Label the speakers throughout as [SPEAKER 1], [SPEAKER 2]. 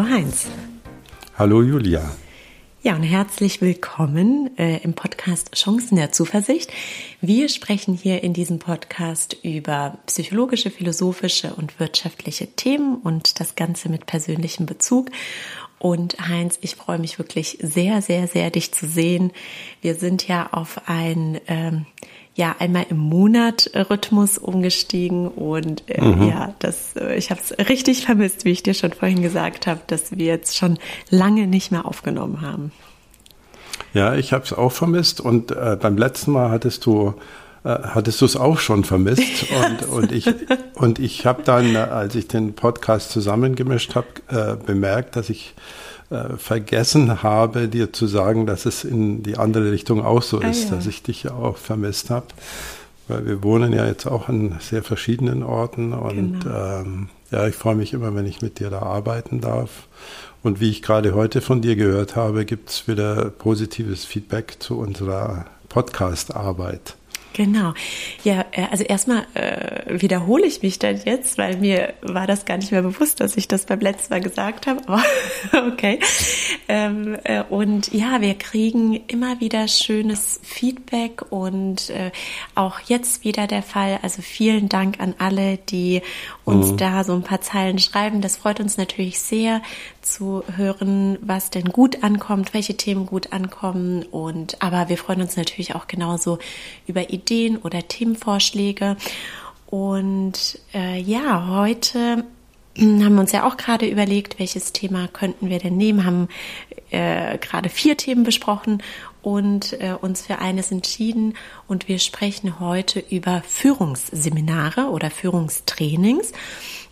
[SPEAKER 1] Hallo Heinz.
[SPEAKER 2] Hallo Julia.
[SPEAKER 1] Ja, und herzlich willkommen äh, im Podcast Chancen der Zuversicht. Wir sprechen hier in diesem Podcast über psychologische, philosophische und wirtschaftliche Themen und das Ganze mit persönlichem Bezug. Und Heinz, ich freue mich wirklich sehr, sehr, sehr, dich zu sehen. Wir sind ja auf ein ähm, ja einmal im Monat Rhythmus umgestiegen und äh, mhm. ja, das äh, ich habe es richtig vermisst, wie ich dir schon vorhin gesagt habe, dass wir jetzt schon lange nicht mehr aufgenommen haben.
[SPEAKER 2] Ja, ich habe es auch vermisst und äh, beim letzten Mal hattest du äh, hattest du es auch schon vermisst und, und ich und ich habe dann, äh, als ich den Podcast zusammengemischt habe, äh, bemerkt, dass ich äh, vergessen habe, dir zu sagen, dass es in die andere Richtung auch so ah, ist, ja. dass ich dich ja auch vermisst habe. Weil wir wohnen ja jetzt auch an sehr verschiedenen Orten und genau. ähm, ja, ich freue mich immer, wenn ich mit dir da arbeiten darf. Und wie ich gerade heute von dir gehört habe, gibt es wieder positives Feedback zu unserer Podcast-Arbeit.
[SPEAKER 1] Genau. Ja, äh, also erstmal äh, wiederhole ich mich dann jetzt, weil mir war das gar nicht mehr bewusst, dass ich das beim letzten Mal gesagt habe. Aber okay. Ähm, äh, und ja, wir kriegen immer wieder schönes Feedback und äh, auch jetzt wieder der Fall. Also vielen Dank an alle, die uns mhm. da so ein paar Zeilen schreiben. Das freut uns natürlich sehr zu hören, was denn gut ankommt, welche Themen gut ankommen. Und aber wir freuen uns natürlich auch genauso über Ideen oder Themenvorschläge. Und äh, ja, heute haben wir uns ja auch gerade überlegt, welches Thema könnten wir denn nehmen, haben äh, gerade vier Themen besprochen und äh, uns für eines entschieden. Und wir sprechen heute über Führungsseminare oder Führungstrainings.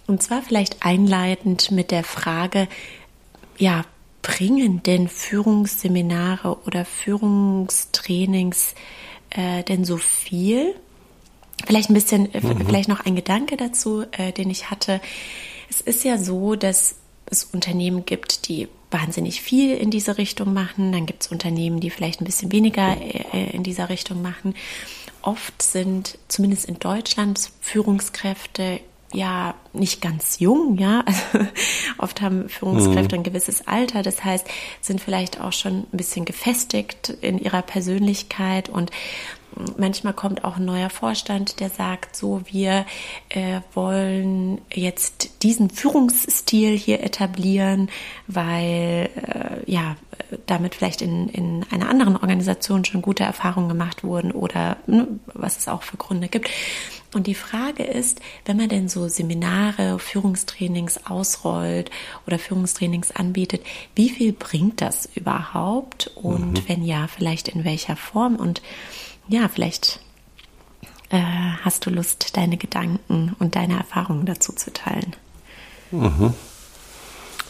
[SPEAKER 1] Und zwar vielleicht einleitend mit der Frage, ja, bringen denn Führungsseminare oder Führungstrainings äh, denn so viel? Vielleicht ein bisschen, äh, mhm. vielleicht noch ein Gedanke dazu, äh, den ich hatte. Es ist ja so, dass es Unternehmen gibt, die wahnsinnig viel in diese Richtung machen. Dann gibt es Unternehmen, die vielleicht ein bisschen weniger äh, in dieser Richtung machen. Oft sind, zumindest in Deutschland, Führungskräfte ja nicht ganz jung, ja. Also oft haben Führungskräfte mhm. ein gewisses Alter, das heißt, sind vielleicht auch schon ein bisschen gefestigt in ihrer Persönlichkeit und manchmal kommt auch ein neuer Vorstand, der sagt, so wir äh, wollen jetzt diesen Führungsstil hier etablieren, weil äh, ja damit vielleicht in, in einer anderen Organisation schon gute Erfahrungen gemacht wurden oder ne, was es auch für Gründe gibt. Und die Frage ist, wenn man denn so Seminare, Führungstrainings ausrollt oder Führungstrainings anbietet, wie viel bringt das überhaupt? Und mhm. wenn ja, vielleicht in welcher Form? Und ja, vielleicht äh, hast du Lust, deine Gedanken und deine Erfahrungen dazu zu teilen.
[SPEAKER 2] Mhm.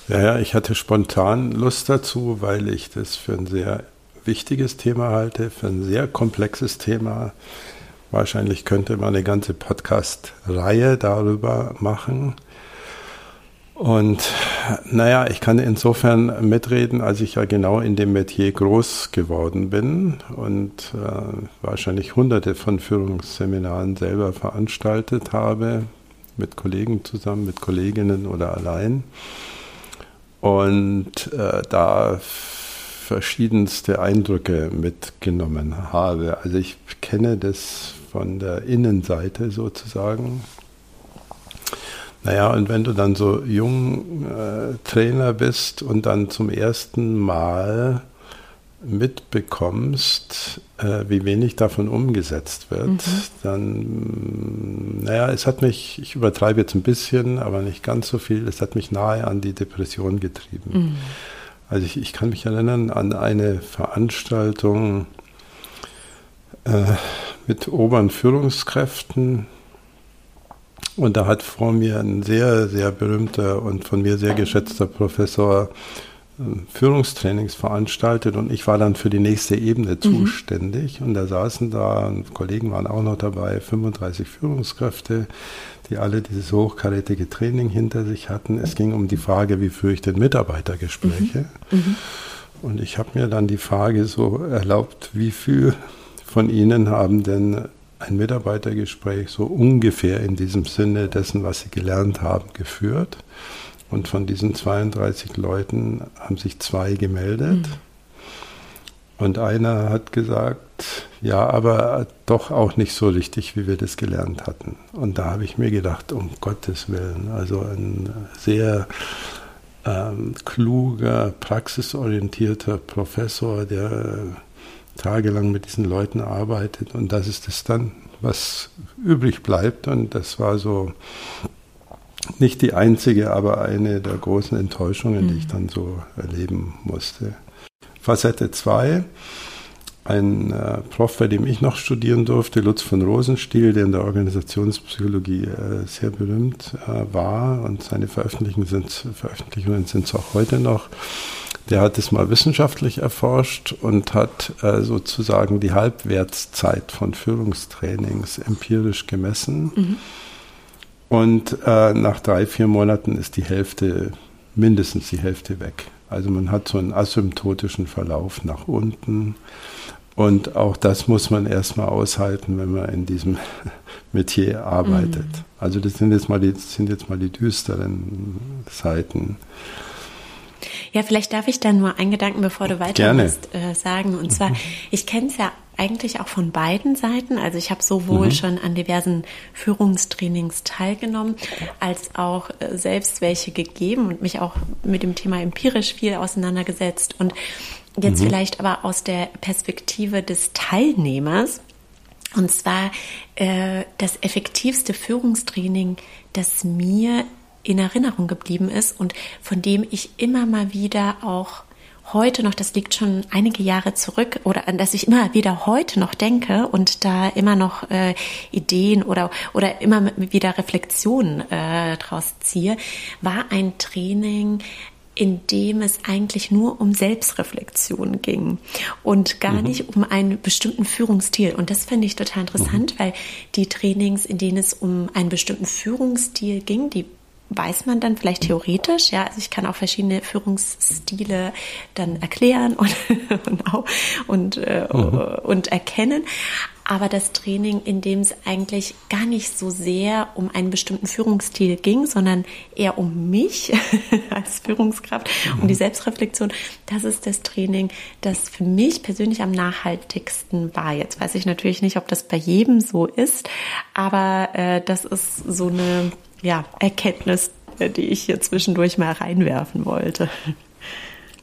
[SPEAKER 2] Ja, ja, ich hatte spontan Lust dazu, weil ich das für ein sehr wichtiges Thema halte, für ein sehr komplexes Thema. Wahrscheinlich könnte man eine ganze Podcast-Reihe darüber machen. Und naja, ich kann insofern mitreden, als ich ja genau in dem Metier groß geworden bin und äh, wahrscheinlich hunderte von Führungsseminaren selber veranstaltet habe, mit Kollegen zusammen, mit Kolleginnen oder allein. Und äh, da verschiedenste Eindrücke mitgenommen habe. Also ich kenne das von der Innenseite sozusagen naja, und wenn du dann so jung äh, Trainer bist und dann zum ersten Mal mitbekommst, äh, wie wenig davon umgesetzt wird, mhm. dann, naja, es hat mich, ich übertreibe jetzt ein bisschen, aber nicht ganz so viel, es hat mich nahe an die Depression getrieben. Mhm. Also ich, ich, kann mich erinnern an eine Veranstaltung äh, mit oberen Führungskräften, und da hat vor mir ein sehr, sehr berühmter und von mir sehr geschätzter Professor ähm, Führungstrainings veranstaltet und ich war dann für die nächste Ebene mhm. zuständig. Und da saßen da, Kollegen waren auch noch dabei, 35 Führungskräfte, die alle dieses hochkarätige Training hinter sich hatten. Es ging um die Frage, wie führe ich denn Mitarbeitergespräche? Mhm. Mhm. Und ich habe mir dann die Frage so erlaubt, wie viel von Ihnen haben denn ein Mitarbeitergespräch so ungefähr in diesem Sinne dessen, was Sie gelernt haben, geführt. Und von diesen 32 Leuten haben sich zwei gemeldet. Mhm. Und einer hat gesagt, ja, aber doch auch nicht so richtig, wie wir das gelernt hatten. Und da habe ich mir gedacht, um Gottes Willen, also ein sehr ähm, kluger, praxisorientierter Professor, der tagelang mit diesen Leuten arbeitet. Und das ist es dann, was übrig bleibt. Und das war so nicht die einzige, aber eine der großen Enttäuschungen, mhm. die ich mhm. dann so erleben musste. Facette 2. Ein äh, Prof, bei dem ich noch studieren durfte, Lutz von Rosenstiel, der in der Organisationspsychologie äh, sehr berühmt äh, war und seine Veröffentlichungen sind, Veröffentlichungen sind es auch heute noch. Der hat es mal wissenschaftlich erforscht und hat äh, sozusagen die Halbwertszeit von Führungstrainings empirisch gemessen. Mhm. Und äh, nach drei, vier Monaten ist die Hälfte, mindestens die Hälfte weg. Also man hat so einen asymptotischen Verlauf nach unten. Und auch das muss man erstmal aushalten, wenn man in diesem Metier arbeitet. Mhm. Also das sind jetzt mal die, sind jetzt mal die düsteren Seiten.
[SPEAKER 1] Ja, vielleicht darf ich dann nur einen Gedanken, bevor du weitermachst, äh, sagen. Und zwar, mhm. ich kenne es ja eigentlich auch von beiden Seiten. Also ich habe sowohl mhm. schon an diversen Führungstrainings teilgenommen, als auch äh, selbst welche gegeben und mich auch mit dem Thema empirisch viel auseinandergesetzt. Und jetzt mhm. vielleicht aber aus der Perspektive des Teilnehmers. Und zwar äh, das effektivste Führungstraining, das mir in Erinnerung geblieben ist und von dem ich immer mal wieder auch heute noch, das liegt schon einige Jahre zurück, oder an das ich immer wieder heute noch denke und da immer noch äh, Ideen oder, oder immer wieder Reflexionen äh, draus ziehe, war ein Training, in dem es eigentlich nur um Selbstreflexion ging und gar mhm. nicht um einen bestimmten Führungsstil. Und das finde ich total interessant, mhm. weil die Trainings, in denen es um einen bestimmten Führungsstil ging, die weiß man dann vielleicht theoretisch, ja, also ich kann auch verschiedene Führungsstile dann erklären und, und, und, äh, mhm. und erkennen. Aber das Training, in dem es eigentlich gar nicht so sehr um einen bestimmten Führungsstil ging, sondern eher um mich als Führungskraft, mhm. um die Selbstreflexion, das ist das Training, das für mich persönlich am nachhaltigsten war. Jetzt weiß ich natürlich nicht, ob das bei jedem so ist, aber äh, das ist so eine ja, Erkenntnis, die ich hier zwischendurch mal reinwerfen wollte.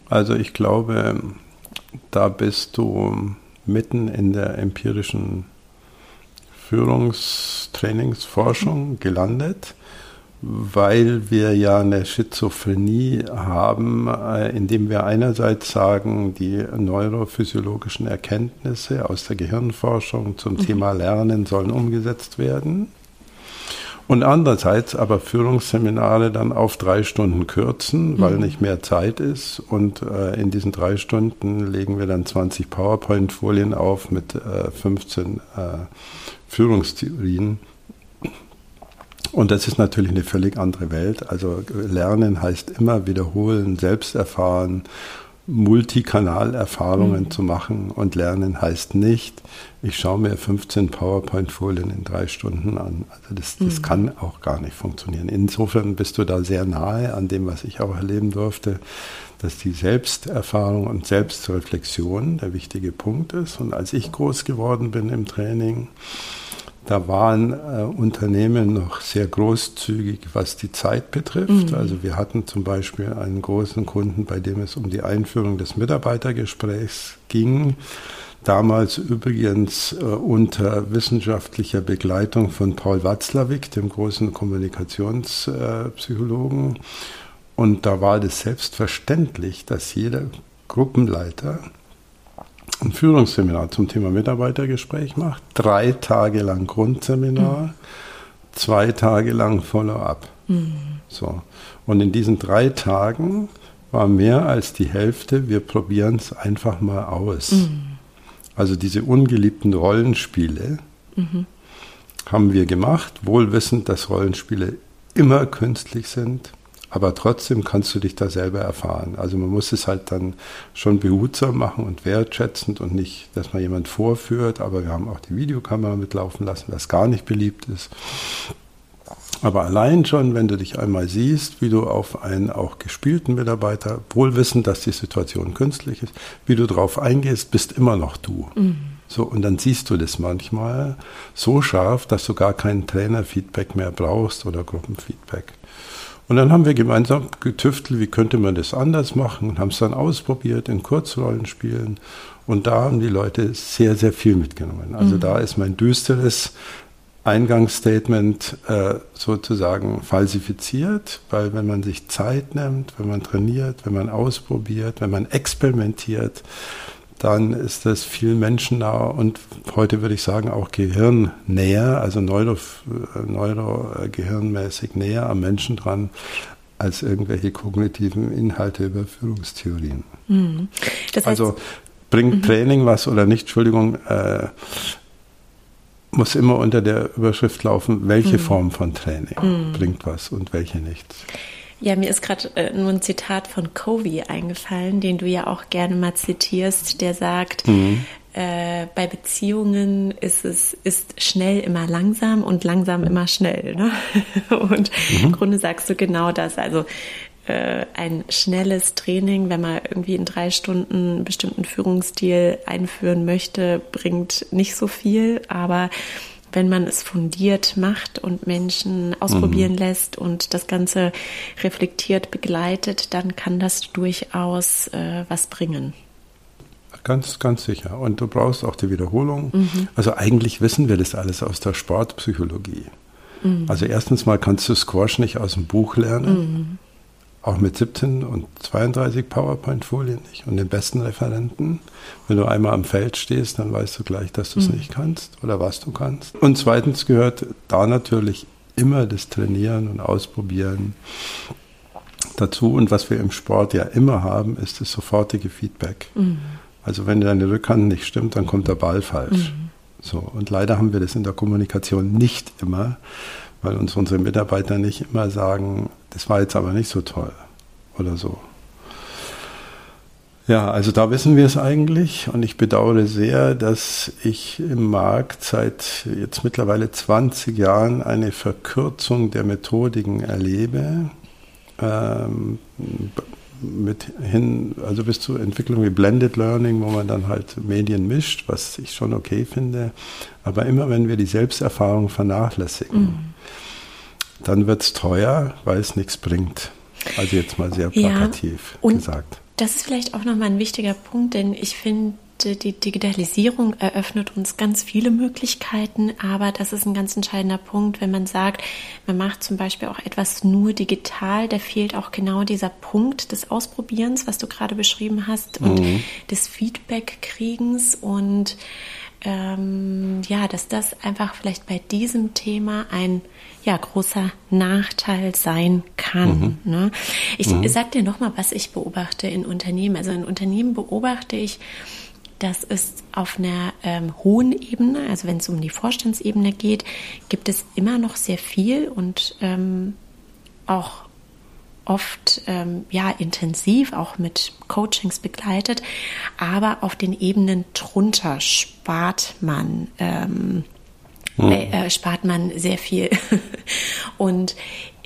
[SPEAKER 2] Also ich glaube, da bist du mitten in der empirischen Führungstrainingsforschung gelandet, weil wir ja eine Schizophrenie haben, äh, indem wir einerseits sagen, die neurophysiologischen Erkenntnisse aus der Gehirnforschung zum mhm. Thema Lernen sollen umgesetzt werden. Und andererseits aber Führungsseminare dann auf drei Stunden kürzen, weil mhm. nicht mehr Zeit ist. Und äh, in diesen drei Stunden legen wir dann 20 PowerPoint-Folien auf mit äh, 15 äh, Führungstheorien. Und das ist natürlich eine völlig andere Welt. Also Lernen heißt immer wiederholen, selbst erfahren Multikanalerfahrungen mhm. zu machen und lernen heißt nicht, ich schaue mir 15 PowerPoint-Folien in drei Stunden an. Also das, das mhm. kann auch gar nicht funktionieren. Insofern bist du da sehr nahe an dem, was ich auch erleben durfte, dass die Selbsterfahrung und Selbstreflexion der wichtige Punkt ist. Und als ich groß geworden bin im Training, da waren äh, Unternehmen noch sehr großzügig, was die Zeit betrifft. Mhm. Also wir hatten zum Beispiel einen großen Kunden, bei dem es um die Einführung des Mitarbeitergesprächs ging. Damals übrigens äh, unter wissenschaftlicher Begleitung von Paul Watzlawick, dem großen Kommunikationspsychologen. Und da war es selbstverständlich, dass jeder Gruppenleiter ein Führungsseminar zum Thema Mitarbeitergespräch macht, drei Tage lang Grundseminar, mhm. zwei Tage lang Follow-up. Mhm. So. Und in diesen drei Tagen war mehr als die Hälfte, wir probieren es einfach mal aus. Mhm. Also diese ungeliebten Rollenspiele haben wir gemacht, wohl wissend, dass Rollenspiele immer künstlich sind, aber trotzdem kannst du dich da selber erfahren. Also man muss es halt dann schon behutsam machen und wertschätzend und nicht, dass man jemand vorführt, aber wir haben auch die Videokamera mitlaufen lassen, was gar nicht beliebt ist. Aber allein schon, wenn du dich einmal siehst, wie du auf einen auch gespielten Mitarbeiter, wohl wissend, dass die Situation künstlich ist, wie du drauf eingehst, bist immer noch du. Mhm. So, und dann siehst du das manchmal so scharf, dass du gar kein Trainerfeedback mehr brauchst oder Gruppenfeedback. Und dann haben wir gemeinsam getüftelt, wie könnte man das anders machen und haben es dann ausprobiert in Kurzrollenspielen. Und da haben die Leute sehr, sehr viel mitgenommen. Also mhm. da ist mein düsteres Eingangsstatement äh, sozusagen falsifiziert, weil wenn man sich Zeit nimmt, wenn man trainiert, wenn man ausprobiert, wenn man experimentiert, dann ist das viel menschennah und heute würde ich sagen auch gehirnnäher, also neuro, neuro gehirnmäßig näher am Menschen dran als irgendwelche kognitiven Inhalte über Führungstheorien. Mhm. Das heißt, also bringt mhm. Training was oder nicht, Entschuldigung, äh, muss immer unter der Überschrift laufen, welche mhm. Form von Training mhm. bringt was und welche nicht.
[SPEAKER 1] Ja, mir ist gerade äh, nur ein Zitat von Covey eingefallen, den du ja auch gerne mal zitierst, der sagt, mhm. äh, bei Beziehungen ist es ist schnell immer langsam und langsam immer schnell. Ne? Und mhm. im Grunde sagst du genau das. Also äh, ein schnelles Training, wenn man irgendwie in drei Stunden einen bestimmten Führungsstil einführen möchte, bringt nicht so viel, aber wenn man es fundiert macht und Menschen ausprobieren mhm. lässt und das Ganze reflektiert begleitet, dann kann das durchaus äh, was bringen.
[SPEAKER 2] Ganz, ganz sicher. Und du brauchst auch die Wiederholung. Mhm. Also eigentlich wissen wir das alles aus der Sportpsychologie. Mhm. Also erstens mal kannst du Squash nicht aus dem Buch lernen. Auch mit 17 und 32 PowerPoint-Folien nicht und den besten Referenten. Wenn du einmal am Feld stehst, dann weißt du gleich, dass du es mhm. nicht kannst oder was du kannst. Und zweitens gehört da natürlich immer das Trainieren und Ausprobieren dazu. Und was wir im Sport ja immer haben, ist das sofortige Feedback. Mhm. Also wenn deine Rückhand nicht stimmt, dann kommt der Ball falsch. Mhm. So, und leider haben wir das in der Kommunikation nicht immer weil uns unsere Mitarbeiter nicht immer sagen, das war jetzt aber nicht so toll oder so. Ja, also da wissen wir es eigentlich und ich bedauere sehr, dass ich im Markt seit jetzt mittlerweile 20 Jahren eine Verkürzung der Methodiken erlebe. Ähm, mit hin, also bis zur Entwicklung wie Blended Learning, wo man dann halt Medien mischt, was ich schon okay finde. Aber immer wenn wir die Selbsterfahrung vernachlässigen, mhm dann wird es teuer, weil es nichts bringt. Also jetzt mal sehr plakativ ja, gesagt.
[SPEAKER 1] Das ist vielleicht auch nochmal ein wichtiger Punkt, denn ich finde, die Digitalisierung eröffnet uns ganz viele Möglichkeiten, aber das ist ein ganz entscheidender Punkt, wenn man sagt, man macht zum Beispiel auch etwas nur digital, da fehlt auch genau dieser Punkt des Ausprobierens, was du gerade beschrieben hast, und mhm. des Feedback-Kriegens und ähm, ja, dass das einfach vielleicht bei diesem Thema ein ja, großer Nachteil sein kann. Mhm. Ne? Ich mhm. sag dir nochmal, was ich beobachte in Unternehmen. Also in Unternehmen beobachte ich, dass es auf einer ähm, hohen Ebene, also wenn es um die Vorstandsebene geht, gibt es immer noch sehr viel und ähm, auch oft ähm, ja intensiv auch mit Coachings begleitet, aber auf den Ebenen drunter spart man ähm, hm. äh, spart man sehr viel. Und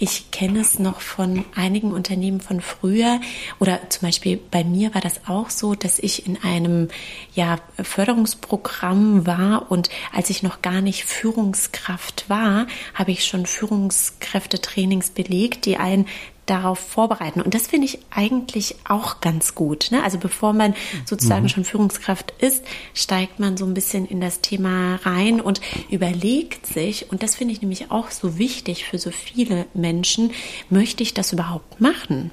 [SPEAKER 1] ich kenne es noch von einigen Unternehmen von früher. Oder zum Beispiel bei mir war das auch so, dass ich in einem ja, Förderungsprogramm war. Und als ich noch gar nicht Führungskraft war, habe ich schon Führungskräftetrainings belegt, die einen darauf vorbereiten. Und das finde ich eigentlich auch ganz gut. Ne? Also bevor man sozusagen mhm. schon Führungskraft ist, steigt man so ein bisschen in das Thema rein und überlegt sich, und das finde ich nämlich auch so wichtig für so viele Menschen, möchte ich das überhaupt machen?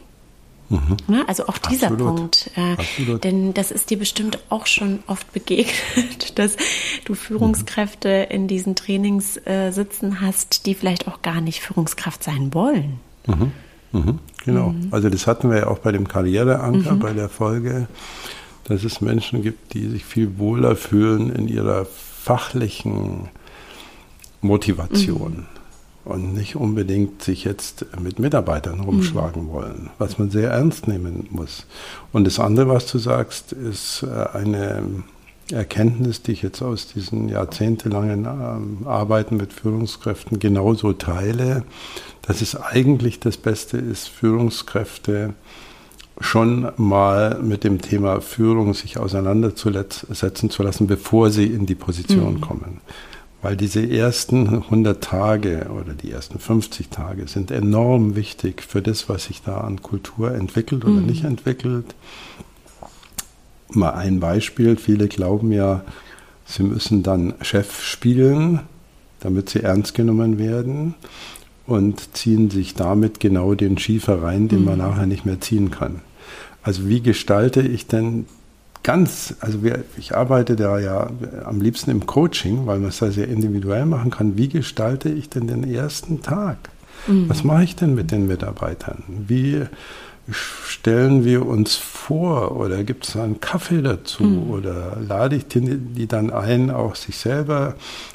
[SPEAKER 1] Mhm. Ne? Also auch dieser Absolut. Punkt. Äh, denn das ist dir bestimmt auch schon oft begegnet, dass du Führungskräfte in diesen Trainings äh, sitzen hast, die vielleicht auch gar nicht Führungskraft sein wollen.
[SPEAKER 2] Mhm. Mhm, genau. Mhm. Also das hatten wir ja auch bei dem Karriereanker, mhm. bei der Folge, dass es Menschen gibt, die sich viel wohler fühlen in ihrer fachlichen Motivation mhm. und nicht unbedingt sich jetzt mit Mitarbeitern rumschlagen mhm. wollen, was man sehr ernst nehmen muss. Und das andere, was du sagst, ist äh, eine Erkenntnis, die ich jetzt aus diesen jahrzehntelangen ähm, Arbeiten mit Führungskräften genauso teile, dass es eigentlich das Beste ist, Führungskräfte schon mal mit dem Thema Führung sich auseinandersetzen zu lassen, bevor sie in die Position mhm. kommen. Weil diese ersten 100 Tage oder die ersten 50 Tage sind enorm wichtig für das, was sich da an Kultur entwickelt oder mhm. nicht entwickelt. Mal ein Beispiel. Viele glauben ja, sie müssen dann Chef spielen, damit sie ernst genommen werden und ziehen sich damit genau den Schiefer rein, den mhm. man nachher nicht mehr ziehen kann. Also wie gestalte ich denn ganz, also wir, ich arbeite da ja am liebsten im Coaching, weil man es da sehr individuell machen kann. Wie gestalte ich denn den ersten Tag? Mhm. Was mache ich denn mit den Mitarbeitern? Wie stellen wir uns vor oder gibt es einen Kaffee dazu mhm. oder lade ich die, die, dann ein, auch sich selber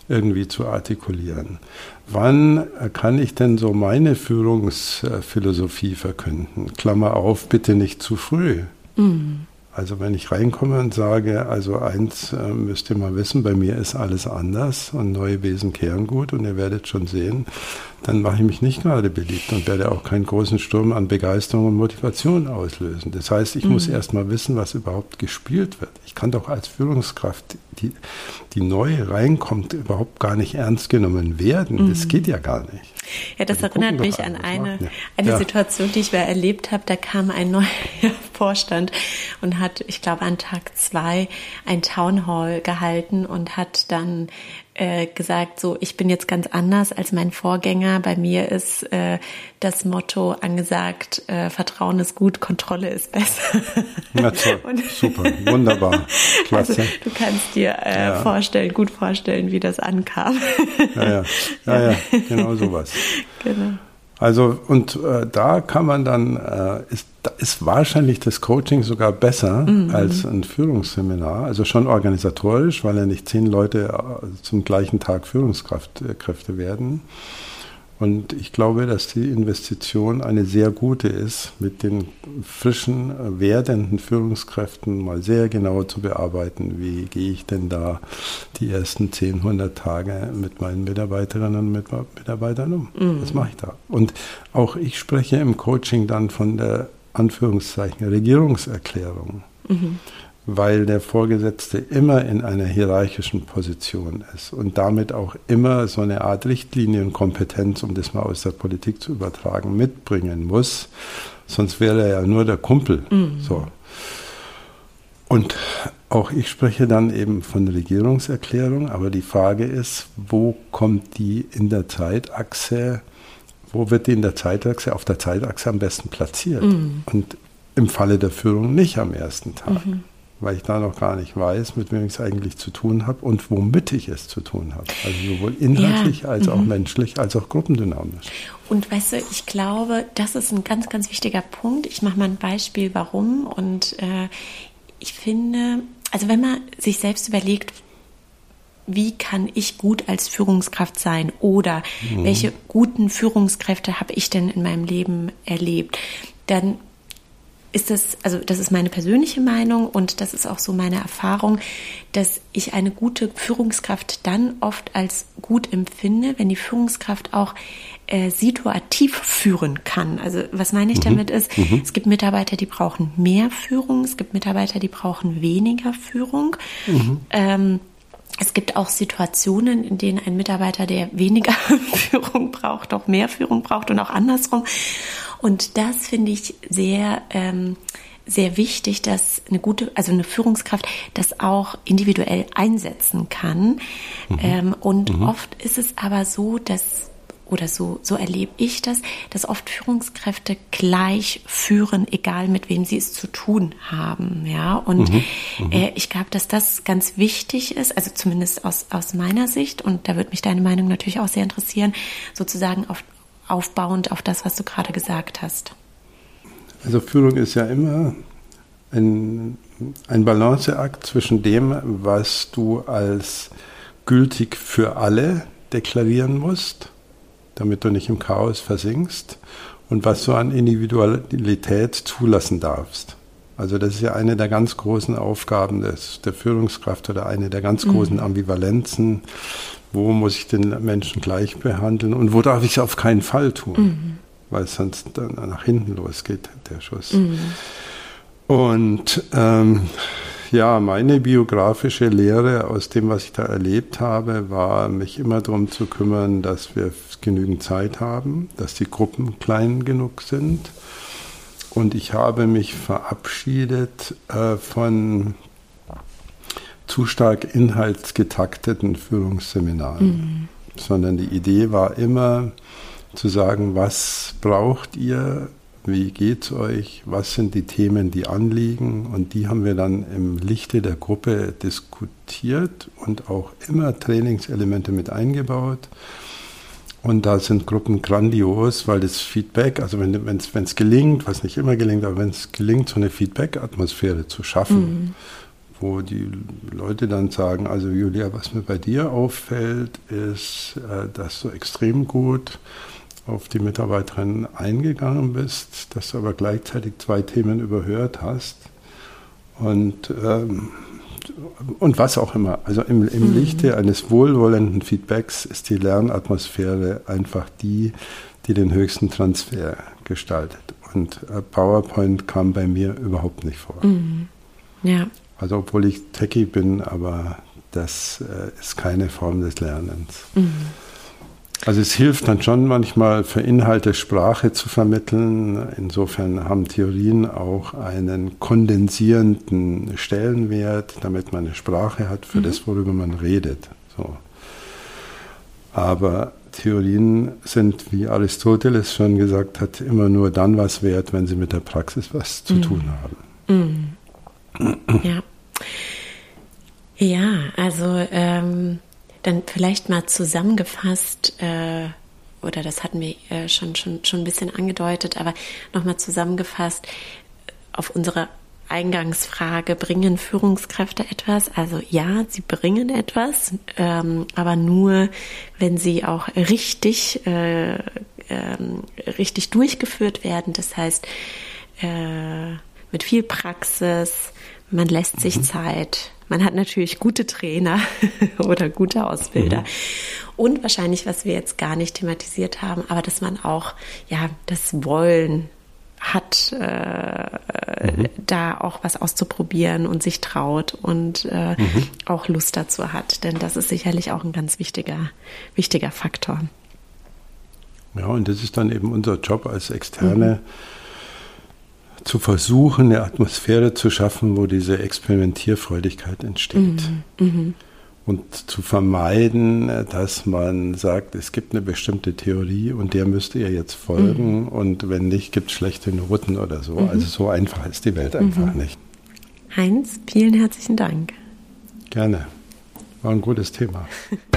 [SPEAKER 2] irgendwie zu artikulieren? Wann kann ich denn so meine Führungsphilosophie verkünden? Klammer auf, bitte nicht zu früh. Mhm. Also wenn ich reinkomme und sage, also eins äh, müsst ihr mal wissen, bei mir ist alles anders und neue Wesen kehren gut und ihr werdet schon sehen, dann mache ich mich nicht gerade beliebt und werde auch keinen großen Sturm an Begeisterung und Motivation auslösen. Das heißt, ich mhm. muss erst mal wissen, was überhaupt gespielt wird. Ich kann doch als Führungskraft, die, die neu reinkommt, überhaupt gar nicht ernst genommen werden. Mhm. Das geht ja gar nicht.
[SPEAKER 1] Ja, das erinnert mich an eine, eine ja. Situation, die ich mal erlebt habe. Da kam ein neuer Vorstand und hat, ich glaube, an Tag zwei ein Town Hall gehalten und hat dann äh, gesagt, so ich bin jetzt ganz anders als mein Vorgänger. Bei mir ist äh, das Motto angesagt, äh, Vertrauen ist gut, Kontrolle ist besser.
[SPEAKER 2] Ja, toll. super, wunderbar, klasse.
[SPEAKER 1] Also, du kannst dir äh, ja. vorstellen, gut vorstellen, wie das ankam.
[SPEAKER 2] Ja, ja, ja, ja genau sowas. Genau. Also und äh, da kann man dann, äh, ist, ist wahrscheinlich das Coaching sogar besser mhm. als ein Führungsseminar. Also schon organisatorisch, weil ja nicht zehn Leute äh, zum gleichen Tag Führungskräfte werden. Und ich glaube, dass die Investition eine sehr gute ist, mit den frischen, äh, werdenden Führungskräften mal sehr genau zu bearbeiten, wie gehe ich denn da die ersten 10, 100 Tage mit meinen Mitarbeiterinnen und Mitarbeitern um. Mhm. Was mache ich da? Und auch ich spreche im Coaching dann von der Anführungszeichen Regierungserklärung. Mhm weil der Vorgesetzte immer in einer hierarchischen Position ist und damit auch immer so eine Art Richtlinienkompetenz, um das mal aus der Politik zu übertragen, mitbringen muss. Sonst wäre er ja nur der Kumpel. Mhm. So. Und auch ich spreche dann eben von Regierungserklärung, aber die Frage ist, wo kommt die in der Zeitachse, wo wird die in der Zeitachse, auf der Zeitachse am besten platziert? Mhm. Und im Falle der Führung nicht am ersten Tag. Mhm weil ich da noch gar nicht weiß, mit wem ich es eigentlich zu tun habe und womit ich es zu tun habe. Also sowohl inhaltlich ja. als auch mhm. menschlich, als auch gruppendynamisch.
[SPEAKER 1] Und weißt du, ich glaube, das ist ein ganz, ganz wichtiger Punkt. Ich mache mal ein Beispiel, warum. Und äh, ich finde, also wenn man sich selbst überlegt, wie kann ich gut als Führungskraft sein oder mhm. welche guten Führungskräfte habe ich denn in meinem Leben erlebt, dann ist das, also das ist meine persönliche Meinung und das ist auch so meine Erfahrung, dass ich eine gute Führungskraft dann oft als gut empfinde, wenn die Führungskraft auch äh, situativ führen kann. Also was meine ich mhm. damit ist, mhm. es gibt Mitarbeiter, die brauchen mehr Führung, es gibt Mitarbeiter, die brauchen weniger Führung. Mhm. Ähm, es gibt auch Situationen, in denen ein Mitarbeiter, der weniger Führung braucht, auch mehr Führung braucht und auch andersrum. Und das finde ich sehr, ähm, sehr wichtig, dass eine gute, also eine Führungskraft das auch individuell einsetzen kann. Mhm. Ähm, und mhm. oft ist es aber so, dass oder so, so erlebe ich das, dass oft Führungskräfte gleich führen, egal mit wem sie es zu tun haben. Ja, und mhm, mhm. äh, ich glaube, dass das ganz wichtig ist, also zumindest aus, aus meiner Sicht, und da würde mich deine Meinung natürlich auch sehr interessieren, sozusagen auf, aufbauend auf das, was du gerade gesagt hast.
[SPEAKER 2] Also Führung ist ja immer ein, ein Balanceakt zwischen dem, was du als gültig für alle deklarieren musst, damit du nicht im Chaos versinkst, und was du an Individualität zulassen darfst. Also das ist ja eine der ganz großen Aufgaben des, der Führungskraft oder eine der ganz großen mhm. Ambivalenzen. Wo muss ich den Menschen gleich behandeln und wo darf ich es auf keinen Fall tun, mhm. weil es sonst dann nach hinten losgeht, der Schuss. Mhm. Und ähm, ja, meine biografische Lehre aus dem, was ich da erlebt habe, war, mich immer darum zu kümmern, dass wir genügend Zeit haben, dass die Gruppen klein genug sind. Und ich habe mich verabschiedet äh, von zu stark inhaltsgetakteten Führungsseminaren, mhm. sondern die Idee war immer zu sagen, was braucht ihr, wie geht's euch, was sind die Themen, die anliegen und die haben wir dann im Lichte der Gruppe diskutiert und auch immer Trainingselemente mit eingebaut. Und da sind Gruppen grandios, weil das Feedback, also wenn es gelingt, was nicht immer gelingt, aber wenn es gelingt, so eine Feedback-Atmosphäre zu schaffen, mhm. Wo die Leute dann sagen, also Julia, was mir bei dir auffällt, ist, äh, dass du extrem gut auf die Mitarbeiterin eingegangen bist, dass du aber gleichzeitig zwei Themen überhört hast. Und ähm, und was auch immer. Also im, im mhm. Lichte eines wohlwollenden Feedbacks ist die Lernatmosphäre einfach die, die den höchsten Transfer gestaltet. Und äh, PowerPoint kam bei mir überhaupt nicht vor. Mhm. Ja. Also obwohl ich Techie bin, aber das äh, ist keine Form des Lernens. Mhm. Also es hilft dann schon manchmal für Inhalte Sprache zu vermitteln. Insofern haben Theorien auch einen kondensierenden Stellenwert, damit man eine Sprache hat für mhm. das, worüber man redet. So. Aber Theorien sind, wie Aristoteles schon gesagt hat, immer nur dann was wert, wenn sie mit der Praxis was zu mhm. tun haben.
[SPEAKER 1] Mhm. Ja. Ja, also ähm dann vielleicht mal zusammengefasst, äh, oder das hatten wir äh, schon, schon, schon ein bisschen angedeutet, aber nochmal zusammengefasst auf unsere Eingangsfrage, bringen Führungskräfte etwas? Also ja, sie bringen etwas, ähm, aber nur, wenn sie auch richtig, äh, ähm, richtig durchgeführt werden. Das heißt, äh, mit viel Praxis, man lässt sich mhm. Zeit, man hat natürlich gute Trainer oder gute Ausbilder. Mhm. Und wahrscheinlich, was wir jetzt gar nicht thematisiert haben, aber dass man auch ja das Wollen hat, äh, mhm. da auch was auszuprobieren und sich traut und äh, mhm. auch Lust dazu hat. Denn das ist sicherlich auch ein ganz wichtiger, wichtiger Faktor.
[SPEAKER 2] Ja, und das ist dann eben unser Job als Externe. Zu versuchen, eine Atmosphäre zu schaffen, wo diese Experimentierfreudigkeit entsteht. Mhm. Mhm. Und zu vermeiden, dass man sagt, es gibt eine bestimmte Theorie und der müsst ihr jetzt folgen mhm. und wenn nicht, gibt es schlechte Noten oder so. Mhm. Also so einfach ist die Welt einfach mhm. nicht.
[SPEAKER 1] Heinz, vielen herzlichen Dank.
[SPEAKER 2] Gerne. War ein gutes Thema.